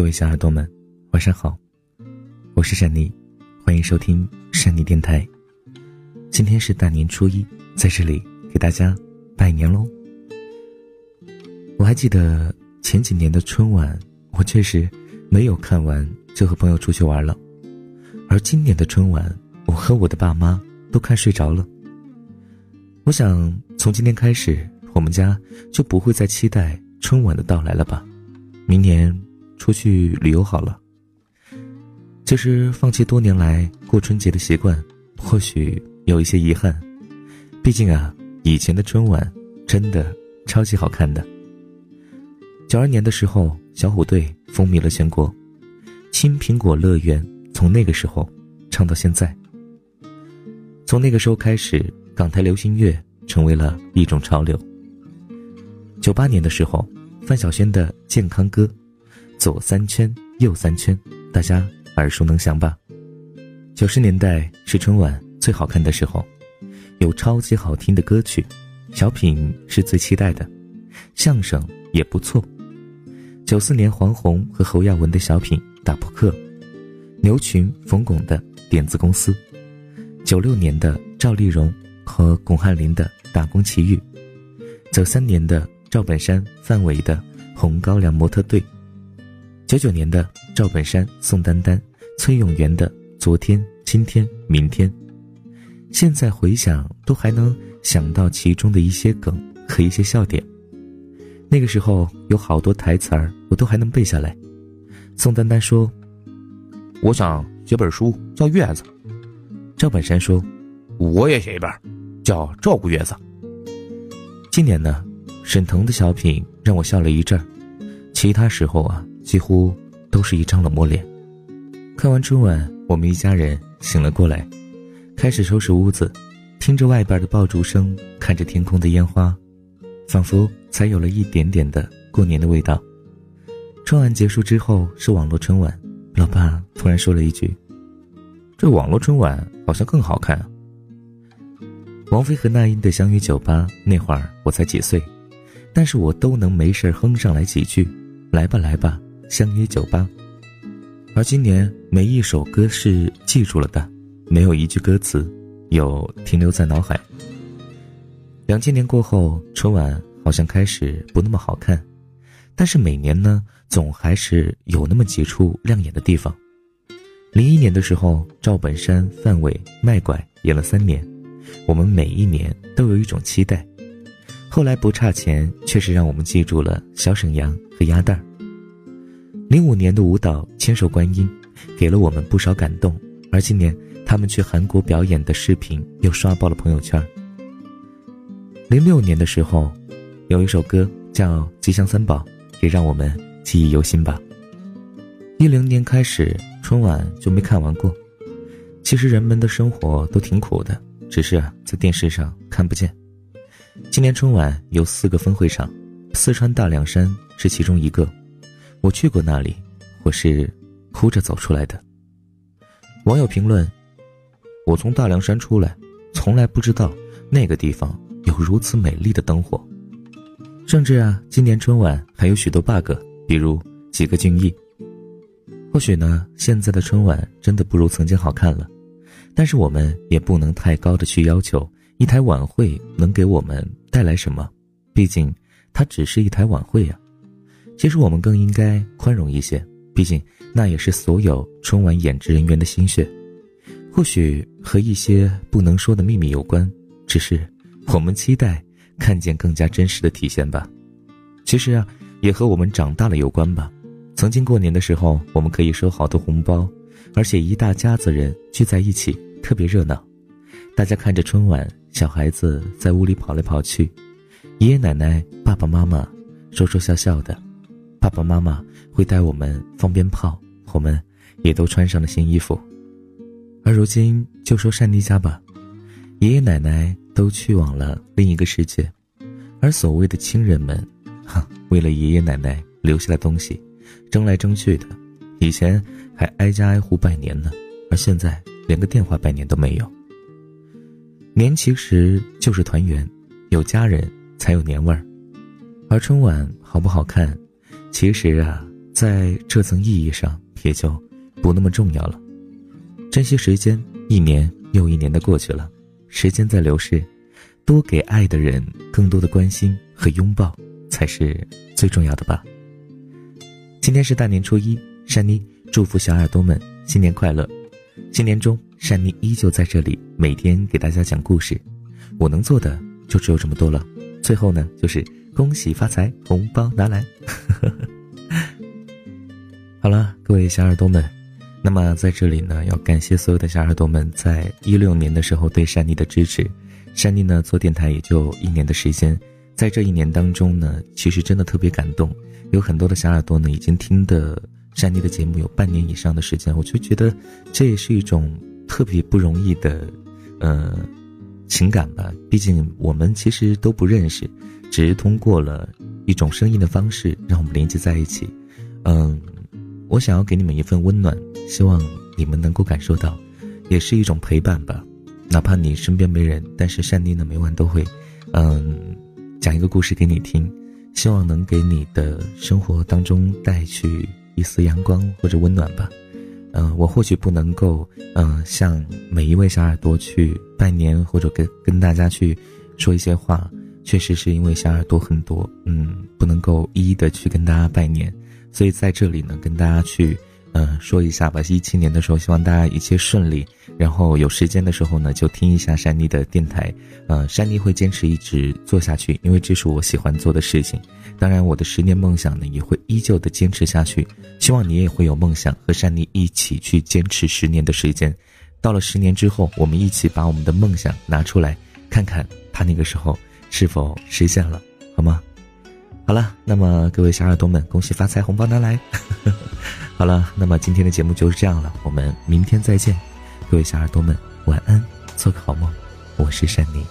各位小耳朵们，晚上好，我是珊妮，欢迎收听珊妮电台。今天是大年初一，在这里给大家拜年喽。我还记得前几年的春晚，我确实没有看完就和朋友出去玩了，而今年的春晚，我和我的爸妈都看睡着了。我想从今天开始，我们家就不会再期待春晚的到来了吧？明年。出去旅游好了。其实放弃多年来过春节的习惯，或许有一些遗憾。毕竟啊，以前的春晚真的超级好看的。九二年的时候，小虎队风靡了全国，《青苹果乐园》从那个时候唱到现在。从那个时候开始，港台流行乐成为了一种潮流。九八年的时候，范晓萱的《健康歌》。左三圈，右三圈，大家耳熟能详吧？九十年代是春晚最好看的时候，有超级好听的歌曲，小品是最期待的，相声也不错。九四年黄宏和侯耀文的小品《打扑克》，牛群、冯巩的《点子公司》，九六年的赵丽蓉和巩汉林的《打工奇遇》，九三年的赵本山、范伟的《红高粱模特队》。九九年的赵本山、宋丹丹、崔永元的《昨天、今天、明天》，现在回想都还能想到其中的一些梗和一些笑点。那个时候有好多台词儿我都还能背下来。宋丹丹说：“我想写本书叫《月子》。”赵本山说：“我也写一本，叫《照顾月子》。”今年呢，沈腾的小品让我笑了一阵儿，其他时候啊。几乎都是一张冷漠脸。看完春晚，我们一家人醒了过来，开始收拾屋子，听着外边的爆竹声，看着天空的烟花，仿佛才有了一点点的过年的味道。春晚结束之后是网络春晚，老爸突然说了一句：“这网络春晚好像更好看。”啊。”王菲和那英的《相约酒吧》，那会儿我才几岁，但是我都能没事哼上来几句。来吧，来吧。相约酒吧，而今年每一首歌是记住了的，没有一句歌词有停留在脑海。两千年过后，春晚好像开始不那么好看，但是每年呢，总还是有那么几处亮眼的地方。零一年的时候，赵本山、范伟卖拐演了三年，我们每一年都有一种期待。后来不差钱，确实让我们记住了小沈阳和鸭蛋儿。零五年的舞蹈《千手观音》，给了我们不少感动。而今年他们去韩国表演的视频又刷爆了朋友圈。零六年的时候，有一首歌叫《吉祥三宝》，也让我们记忆犹新吧。一零年开始，春晚就没看完过。其实人们的生活都挺苦的，只是在电视上看不见。今年春晚有四个分会场，四川大凉山是其中一个。我去过那里，我是哭着走出来的。网友评论：我从大凉山出来，从来不知道那个地方有如此美丽的灯火。甚至啊，今年春晚还有许多 bug，比如几个俊逸。或许呢，现在的春晚真的不如曾经好看了，但是我们也不能太高的去要求一台晚会能给我们带来什么，毕竟它只是一台晚会呀。其实我们更应该宽容一些，毕竟那也是所有春晚演职人员的心血。或许和一些不能说的秘密有关，只是我们期待看见更加真实的体现吧。其实啊，也和我们长大了有关吧。曾经过年的时候，我们可以收好多红包，而且一大家子人聚在一起，特别热闹。大家看着春晚，小孩子在屋里跑来跑去，爷爷奶奶、爸爸妈妈说说笑笑的。爸爸妈妈会带我们放鞭炮，我们也都穿上了新衣服。而如今就说善妮家吧，爷爷奶奶都去往了另一个世界，而所谓的亲人们，哈，为了爷爷奶奶留下的东西，争来争去的。以前还挨家挨户拜年呢，而现在连个电话拜年都没有。年其实就是团圆，有家人才有年味儿，而春晚好不好看？其实啊，在这层意义上也就不那么重要了。珍惜时间，一年又一年的过去了，时间在流逝，多给爱的人更多的关心和拥抱，才是最重要的吧。今天是大年初一，珊妮祝福小耳朵们新年快乐。新年中，珊妮依旧在这里，每天给大家讲故事。我能做的就只有这么多了。最后呢，就是恭喜发财，红包拿来。好了，各位小耳朵们，那么在这里呢，要感谢所有的小耳朵们在一六年的时候对珊妮的支持。珊妮呢做电台也就一年的时间，在这一年当中呢，其实真的特别感动，有很多的小耳朵呢已经听的珊妮的节目有半年以上的时间，我就觉得这也是一种特别不容易的，呃。情感吧，毕竟我们其实都不认识，只是通过了一种声音的方式让我们连接在一起。嗯，我想要给你们一份温暖，希望你们能够感受到，也是一种陪伴吧。哪怕你身边没人，但是善妮呢每晚都会，嗯，讲一个故事给你听，希望能给你的生活当中带去一丝阳光或者温暖吧。嗯，我或许不能够，嗯，向每一位小耳朵去拜年，或者跟跟大家去说一些话，确实是因为小耳朵很多，嗯，不能够一一的去跟大家拜年，所以在这里呢，跟大家去。嗯，说一下吧。一七年的时候，希望大家一切顺利。然后有时间的时候呢，就听一下珊妮的电台。呃，珊妮会坚持一直做下去，因为这是我喜欢做的事情。当然，我的十年梦想呢，也会依旧的坚持下去。希望你也会有梦想，和珊妮一起去坚持十年的时间。到了十年之后，我们一起把我们的梦想拿出来，看看他那个时候是否实现了，好吗？好了，那么各位小耳朵们，恭喜发财，红包拿来！好了，那么今天的节目就是这样了，我们明天再见，各位小耳朵们，晚安，做个好梦，我是珊妮。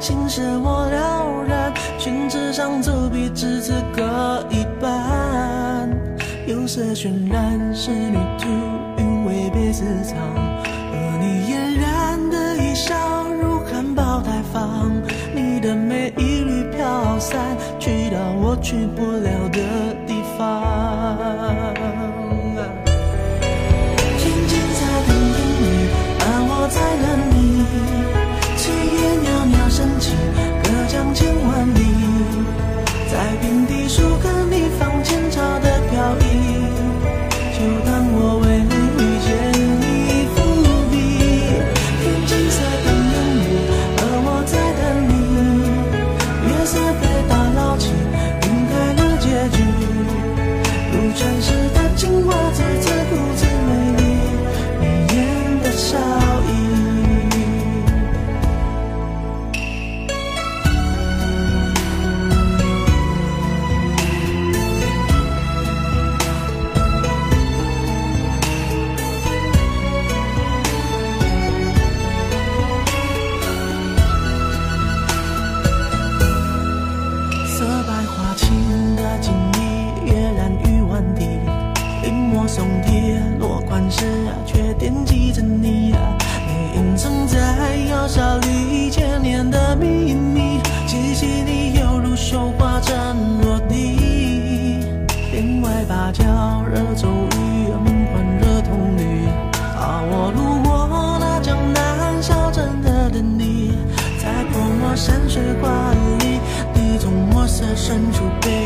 心事我了然，宣纸上走笔，只字各一半。有色渲染是旅途，韵味被私藏。去不了的忍住悲